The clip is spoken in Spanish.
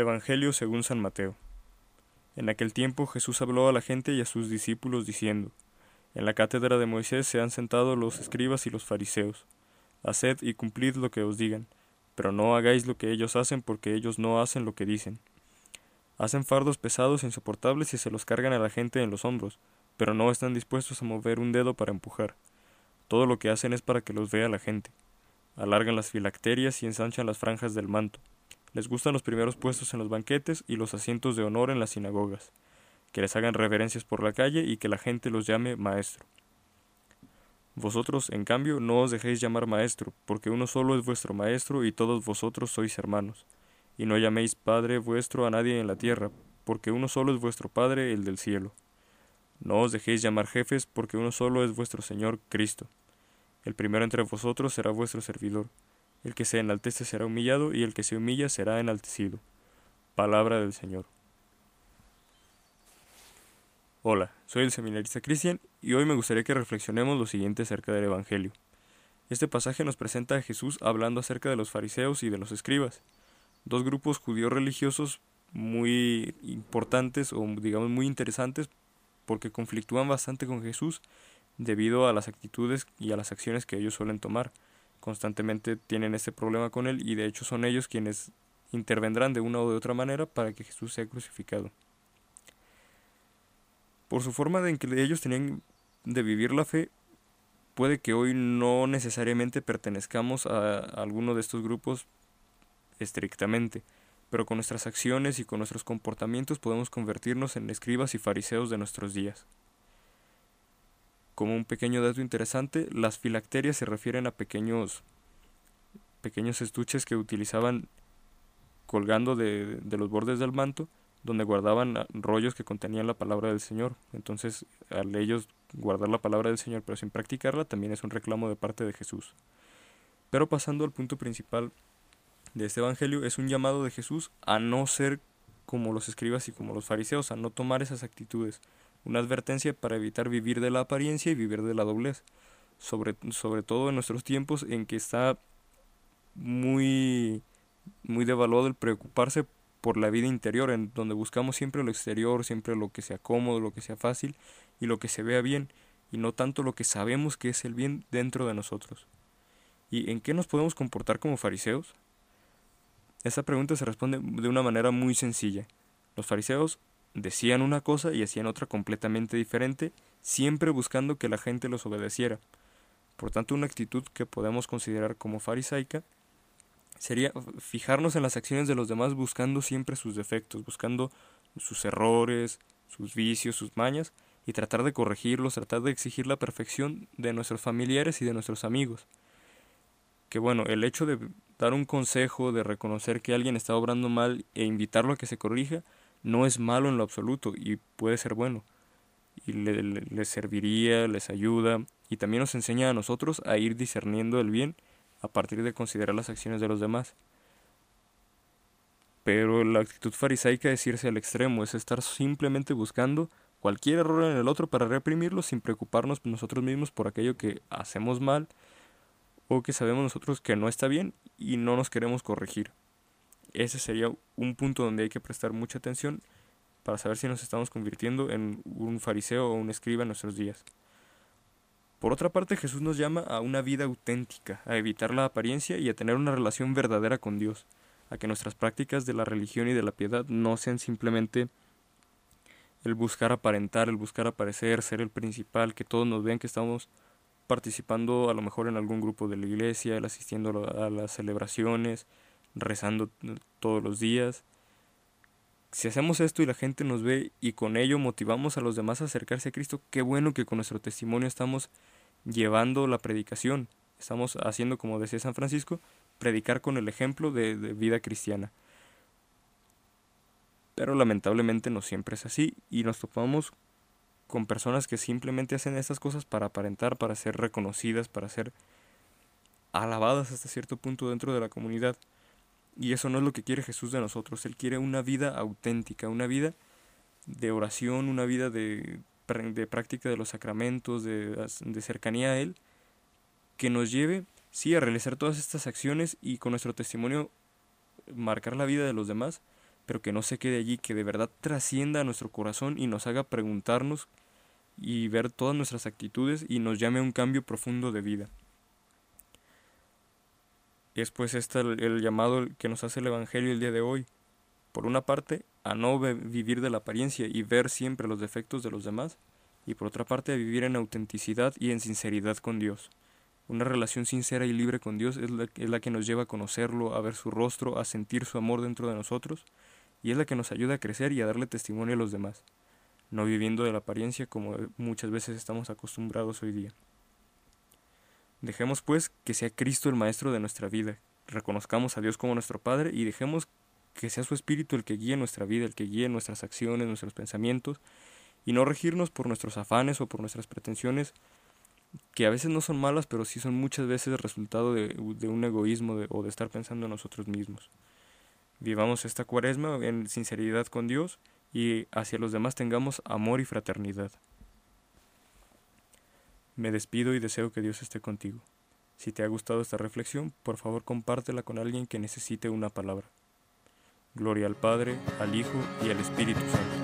Evangelio según San Mateo. En aquel tiempo Jesús habló a la gente y a sus discípulos diciendo, En la cátedra de Moisés se han sentado los escribas y los fariseos. Haced y cumplid lo que os digan, pero no hagáis lo que ellos hacen porque ellos no hacen lo que dicen. Hacen fardos pesados e insoportables y se los cargan a la gente en los hombros, pero no están dispuestos a mover un dedo para empujar. Todo lo que hacen es para que los vea la gente. Alargan las filacterias y ensanchan las franjas del manto les gustan los primeros puestos en los banquetes y los asientos de honor en las sinagogas, que les hagan reverencias por la calle y que la gente los llame maestro. Vosotros, en cambio, no os dejéis llamar maestro, porque uno solo es vuestro maestro y todos vosotros sois hermanos. Y no llaméis Padre vuestro a nadie en la tierra, porque uno solo es vuestro Padre, el del cielo. No os dejéis llamar jefes, porque uno solo es vuestro Señor Cristo. El primero entre vosotros será vuestro servidor. El que se enaltece será humillado, y el que se humilla será enaltecido. Palabra del Señor. Hola, soy el seminarista Cristian, y hoy me gustaría que reflexionemos lo siguiente acerca del Evangelio. Este pasaje nos presenta a Jesús hablando acerca de los fariseos y de los escribas, dos grupos judíos religiosos muy importantes o digamos muy interesantes porque conflictúan bastante con Jesús debido a las actitudes y a las acciones que ellos suelen tomar constantemente tienen este problema con él y de hecho son ellos quienes intervendrán de una o de otra manera para que Jesús sea crucificado. Por su forma de en que ellos tenían de vivir la fe, puede que hoy no necesariamente pertenezcamos a, alguno de estos grupos estrictamente, pero con nuestras acciones y con nuestros comportamientos podemos convertirnos en escribas y fariseos de nuestros días. Como un pequeño dato interesante, las filacterias se refieren a pequeños, pequeños estuches que utilizaban colgando de, de los bordes del manto, donde guardaban rollos que contenían la palabra del Señor. Entonces, al ellos guardar la palabra del Señor pero sin practicarla, también es un reclamo de parte de Jesús. Pero pasando al punto principal de este Evangelio, es un llamado de Jesús a no ser como los escribas y como los fariseos, a no tomar esas actitudes, una advertencia para evitar vivir de la apariencia y vivir de la doblez, sobre, sobre todo en nuestros tiempos en que está muy, muy devaluado el preocuparse por la vida interior, en donde buscamos siempre lo exterior, siempre lo que sea cómodo, lo que sea fácil y lo que se vea bien, y no tanto lo que sabemos que es el bien dentro de nosotros. ¿Y en qué nos podemos comportar como fariseos? Esa pregunta se responde de una manera muy sencilla. Los fariseos decían una cosa y hacían otra completamente diferente, siempre buscando que la gente los obedeciera. Por tanto, una actitud que podemos considerar como farisaica sería fijarnos en las acciones de los demás buscando siempre sus defectos, buscando sus errores, sus vicios, sus mañas, y tratar de corregirlos, tratar de exigir la perfección de nuestros familiares y de nuestros amigos. Que bueno, el hecho de dar un consejo, de reconocer que alguien está obrando mal e invitarlo a que se corrija, no es malo en lo absoluto y puede ser bueno. Y les serviría, les ayuda y también nos enseña a nosotros a ir discerniendo el bien a partir de considerar las acciones de los demás. Pero la actitud farisaica es irse al extremo, es estar simplemente buscando cualquier error en el otro para reprimirlo sin preocuparnos nosotros mismos por aquello que hacemos mal o que sabemos nosotros que no está bien y no nos queremos corregir ese sería un punto donde hay que prestar mucha atención para saber si nos estamos convirtiendo en un fariseo o un escriba en nuestros días. Por otra parte, Jesús nos llama a una vida auténtica, a evitar la apariencia y a tener una relación verdadera con Dios, a que nuestras prácticas de la religión y de la piedad no sean simplemente el buscar aparentar, el buscar aparecer, ser el principal, que todos nos vean que estamos participando a lo mejor en algún grupo de la iglesia, el asistiendo a las celebraciones, rezando todos los días. Si hacemos esto y la gente nos ve y con ello motivamos a los demás a acercarse a Cristo, qué bueno que con nuestro testimonio estamos llevando la predicación. Estamos haciendo, como decía San Francisco, predicar con el ejemplo de, vida cristiana. Pero lamentablemente no siempre es así y nos topamos con personas que simplemente hacen estas cosas para aparentar, para ser reconocidas, para ser alabadas hasta cierto punto dentro de la comunidad. Y eso no es lo que quiere Jesús de nosotros. Él quiere una vida auténtica, una vida de oración, una vida de, de práctica de los sacramentos, de, de cercanía a Él, que nos lleve, sí, a realizar todas estas acciones y con nuestro testimonio marcar la vida de los demás, pero que no se quede allí, que de verdad trascienda a nuestro corazón y nos haga preguntarnos y ver todas nuestras actitudes y nos llame a un cambio profundo de vida. Es pues este el, llamado que nos hace el Evangelio el día de hoy. Por una parte, a no vivir de la apariencia y ver siempre los defectos de los demás, y por otra parte, a vivir en autenticidad y en sinceridad con Dios. Una relación sincera y libre con Dios la, es la que nos lleva a conocerlo, a ver su rostro, a sentir su amor dentro de nosotros, y es la que nos ayuda a crecer y a darle testimonio a los demás, no viviendo de la apariencia como muchas veces estamos acostumbrados hoy día. Dejemos pues que sea Cristo el Maestro de nuestra vida, reconozcamos a Dios como nuestro Padre y dejemos que sea su Espíritu el que guíe nuestra vida, el que guíe nuestras acciones, nuestros pensamientos, y no regirnos por nuestros afanes o por nuestras pretensiones, que a veces no son malas, pero sí son muchas veces resultado de, un egoísmo o de estar pensando en nosotros mismos. Vivamos esta cuaresma en sinceridad con Dios y hacia los demás tengamos amor y fraternidad. Me despido y deseo que Dios esté contigo. Si te ha gustado esta reflexión, por favor compártela con alguien que necesite una palabra. Gloria al Padre, al Hijo y al Espíritu Santo